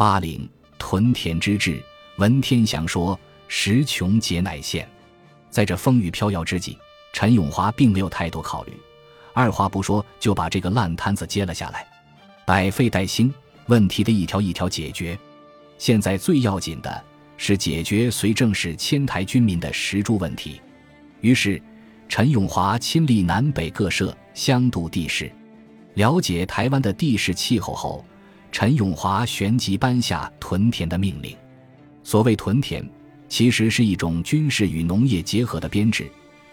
八陵屯田之志，文天祥说，时穷节乃现。在这风雨飘摇之际，陈永华并没有太多考虑，二话不说就把这个烂摊子接了下来，百废待兴，问题的一条一条解决。现在最要紧的是解决随郑氏迁台军民的食住问题。于是，陈永华亲历南北各社，相度地势，了解台湾的地势气候后，陈永华旋即颁下屯田的命令。所谓屯田。其实是一种军事与农业结合的编制，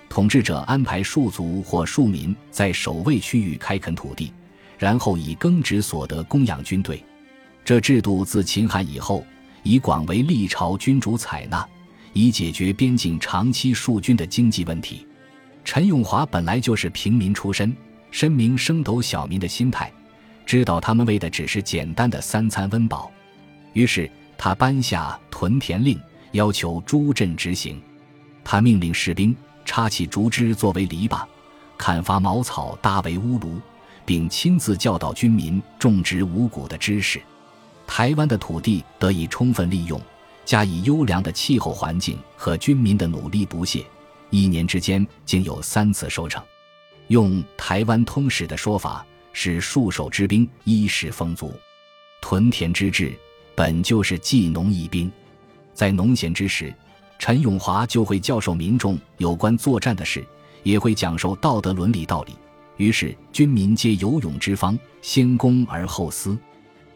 统治者安排戍卒或庶民在守卫区域开垦土地，然后以耕植所得供养军队。这制度自秦汉以后已广为历朝君主采纳，以解决边境长期戍军的经济问题。陈永华本来就是平民出身，深明升斗小民的心态，知道他们为的只是简单的三餐温饱，于是他颁下屯田令。要求诸镇执行，他命令士兵插起竹枝作为篱笆，砍伐茅草搭为屋炉，并亲自教导军民种植五谷的知识。台湾的土地得以充分利用，加以优良的气候环境和军民的努力不懈，一年之间竟有三次收成。用台湾通史的说法，是戍守之兵衣食丰足。屯田之志本就是技农益兵。在农闲之时，陈永华就会教授民众有关作战的事，也会讲授道德伦理道理。于是军民皆有勇之方，先公而后私。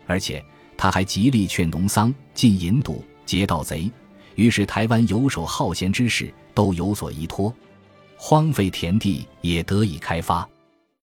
而且他还极力劝农桑，禁引赌，劫盗贼。于是台湾游手好闲之士都有所依托，荒废田地也得以开发。